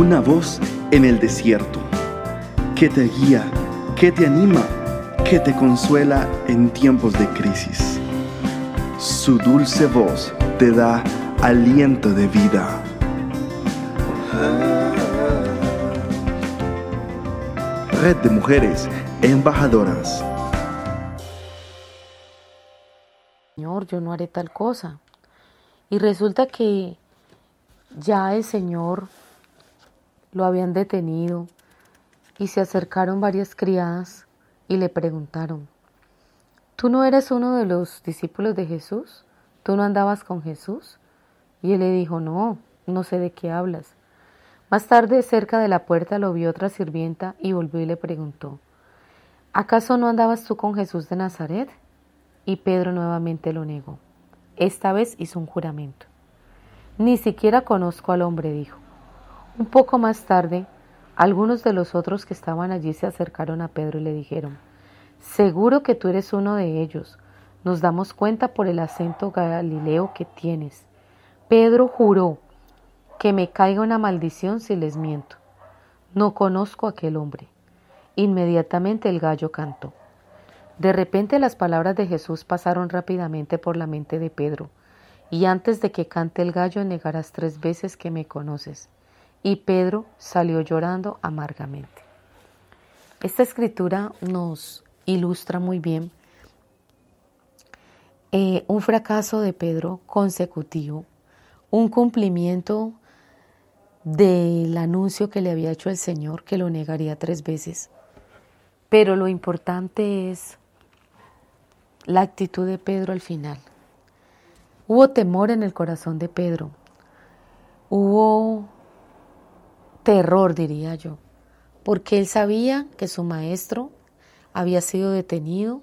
una voz en el desierto, que te guía, que te anima, que te consuela en tiempos de crisis. Su dulce voz te da aliento de vida. Red de Mujeres Embajadoras. Señor, yo no haré tal cosa. Y resulta que ya el Señor lo habían detenido y se acercaron varias criadas y le preguntaron, ¿tú no eres uno de los discípulos de Jesús? ¿Tú no andabas con Jesús? Y él le dijo, no, no sé de qué hablas. Más tarde, cerca de la puerta, lo vio otra sirvienta y volvió y le preguntó, ¿acaso no andabas tú con Jesús de Nazaret? Y Pedro nuevamente lo negó. Esta vez hizo un juramento. Ni siquiera conozco al hombre, dijo. Un poco más tarde, algunos de los otros que estaban allí se acercaron a Pedro y le dijeron, Seguro que tú eres uno de ellos. Nos damos cuenta por el acento galileo que tienes. Pedro juró que me caiga una maldición si les miento. No conozco a aquel hombre. Inmediatamente el gallo cantó. De repente las palabras de Jesús pasaron rápidamente por la mente de Pedro, y antes de que cante el gallo negarás tres veces que me conoces y Pedro salió llorando amargamente. Esta escritura nos ilustra muy bien eh, un fracaso de Pedro consecutivo, un cumplimiento del anuncio que le había hecho el Señor, que lo negaría tres veces. Pero lo importante es la actitud de Pedro al final. Hubo temor en el corazón de Pedro. Hubo terror, diría yo, porque él sabía que su maestro había sido detenido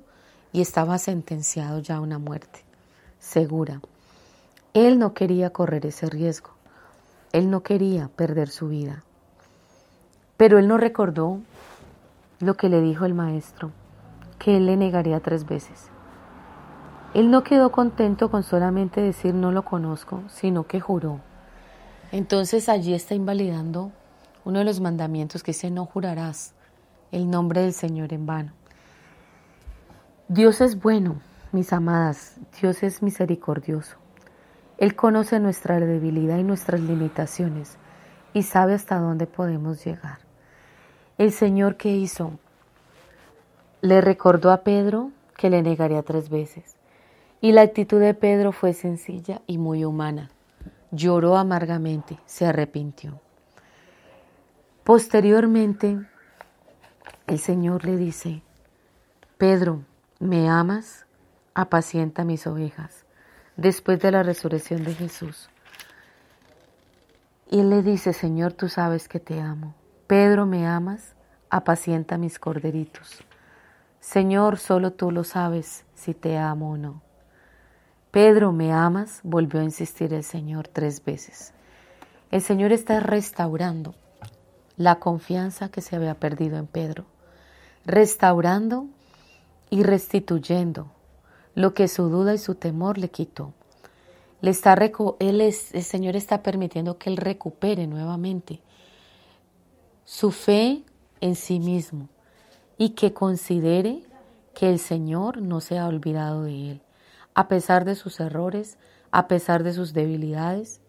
y estaba sentenciado ya a una muerte segura. Él no quería correr ese riesgo, él no quería perder su vida, pero él no recordó lo que le dijo el maestro, que él le negaría tres veces. Él no quedó contento con solamente decir no lo conozco, sino que juró. Entonces allí está invalidando uno de los mandamientos que dice no jurarás el nombre del Señor en vano. Dios es bueno, mis amadas, Dios es misericordioso. Él conoce nuestra debilidad y nuestras limitaciones y sabe hasta dónde podemos llegar. El Señor que hizo le recordó a Pedro que le negaría tres veces. Y la actitud de Pedro fue sencilla y muy humana. Lloró amargamente, se arrepintió. Posteriormente, el Señor le dice, Pedro, ¿me amas? Apacienta mis ovejas. Después de la resurrección de Jesús. Y él le dice, Señor, tú sabes que te amo. Pedro, ¿me amas? Apacienta mis corderitos. Señor, solo tú lo sabes si te amo o no. Pedro, ¿me amas? Volvió a insistir el Señor tres veces. El Señor está restaurando la confianza que se había perdido en Pedro, restaurando y restituyendo lo que su duda y su temor le quitó. Le está, él el Señor está permitiendo que él recupere nuevamente su fe en sí mismo y que considere que el Señor no se ha olvidado de él, a pesar de sus errores, a pesar de sus debilidades,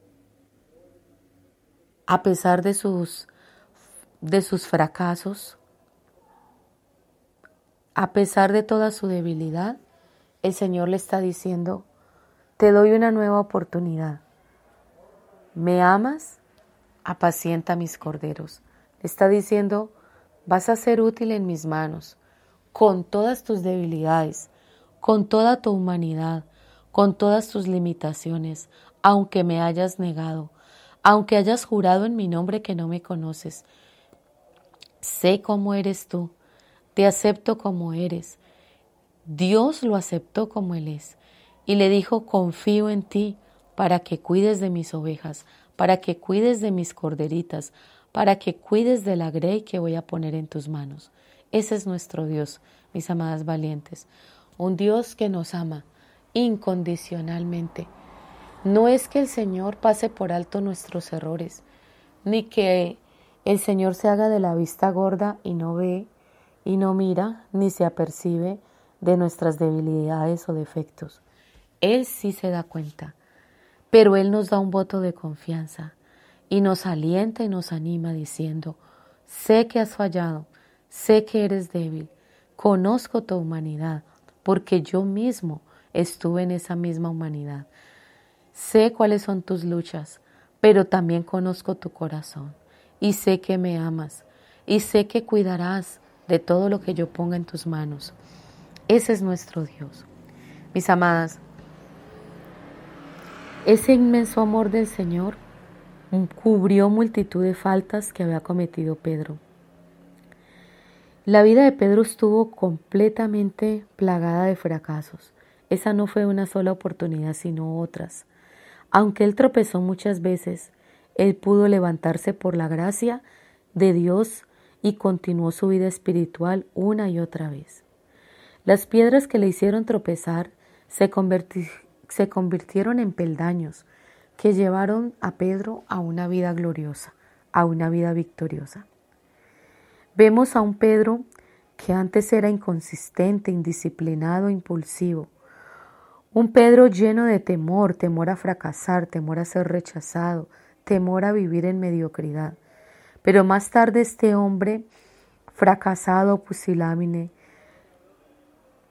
a pesar de sus de sus fracasos, a pesar de toda su debilidad, el Señor le está diciendo, te doy una nueva oportunidad. ¿Me amas? Apacienta mis corderos. Le está diciendo, vas a ser útil en mis manos, con todas tus debilidades, con toda tu humanidad, con todas tus limitaciones, aunque me hayas negado, aunque hayas jurado en mi nombre que no me conoces, sé cómo eres tú, te acepto como eres. Dios lo aceptó como Él es y le dijo, confío en ti para que cuides de mis ovejas, para que cuides de mis corderitas, para que cuides de la grey que voy a poner en tus manos. Ese es nuestro Dios, mis amadas valientes, un Dios que nos ama incondicionalmente. No es que el Señor pase por alto nuestros errores, ni que el Señor se haga de la vista gorda y no ve, y no mira, ni se apercibe de nuestras debilidades o defectos. Él sí se da cuenta, pero Él nos da un voto de confianza y nos alienta y nos anima diciendo, sé que has fallado, sé que eres débil, conozco tu humanidad, porque yo mismo estuve en esa misma humanidad. Sé cuáles son tus luchas, pero también conozco tu corazón y sé que me amas y sé que cuidarás de todo lo que yo ponga en tus manos. Ese es nuestro Dios. Mis amadas, ese inmenso amor del Señor cubrió multitud de faltas que había cometido Pedro. La vida de Pedro estuvo completamente plagada de fracasos. Esa no fue una sola oportunidad, sino otras. Aunque él tropezó muchas veces, él pudo levantarse por la gracia de Dios y continuó su vida espiritual una y otra vez. Las piedras que le hicieron tropezar se, se convirtieron en peldaños que llevaron a Pedro a una vida gloriosa, a una vida victoriosa. Vemos a un Pedro que antes era inconsistente, indisciplinado, impulsivo. Un Pedro lleno de temor, temor a fracasar, temor a ser rechazado, temor a vivir en mediocridad. Pero más tarde este hombre, fracasado, pusilámine,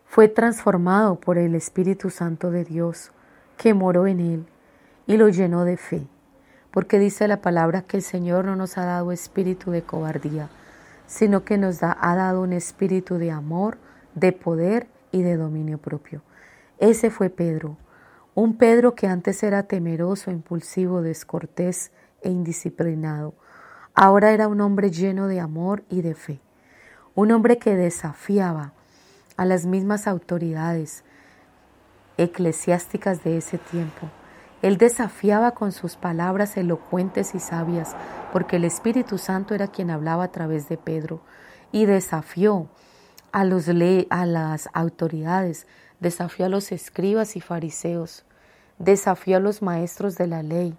fue transformado por el Espíritu Santo de Dios, que moró en él y lo llenó de fe, porque dice la palabra que el Señor no nos ha dado espíritu de cobardía, sino que nos ha dado un espíritu de amor, de poder y de dominio propio. Ese fue Pedro, un Pedro que antes era temeroso, impulsivo, descortés e indisciplinado. Ahora era un hombre lleno de amor y de fe. Un hombre que desafiaba a las mismas autoridades eclesiásticas de ese tiempo. Él desafiaba con sus palabras elocuentes y sabias, porque el Espíritu Santo era quien hablaba a través de Pedro, y desafió a, a las autoridades, desafió a los escribas y fariseos, desafió a los maestros de la ley,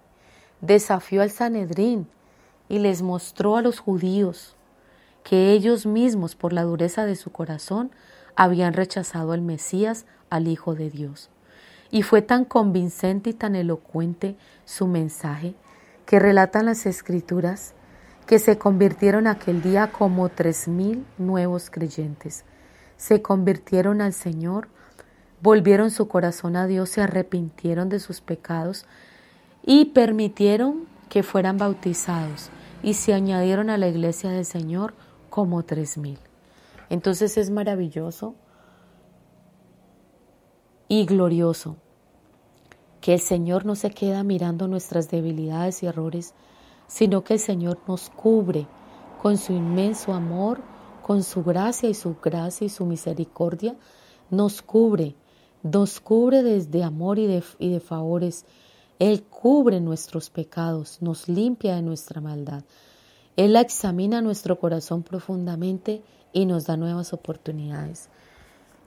desafió al Sanedrín y les mostró a los judíos que ellos mismos, por la dureza de su corazón, habían rechazado al Mesías, al Hijo de Dios. Y fue tan convincente y tan elocuente su mensaje que relatan las escrituras que se convirtieron aquel día como tres mil nuevos creyentes. Se convirtieron al Señor volvieron su corazón a Dios, se arrepintieron de sus pecados y permitieron que fueran bautizados y se añadieron a la iglesia del Señor como tres mil. Entonces es maravilloso y glorioso que el Señor no se queda mirando nuestras debilidades y errores, sino que el Señor nos cubre con su inmenso amor, con su gracia y su gracia y su misericordia, nos cubre nos cubre desde amor y de, y de favores. Él cubre nuestros pecados, nos limpia de nuestra maldad. Él examina nuestro corazón profundamente y nos da nuevas oportunidades.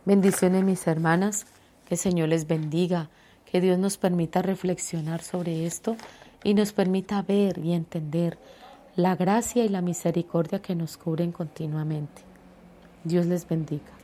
Bendiciones mis hermanas, que el Señor les bendiga, que Dios nos permita reflexionar sobre esto y nos permita ver y entender la gracia y la misericordia que nos cubren continuamente. Dios les bendiga.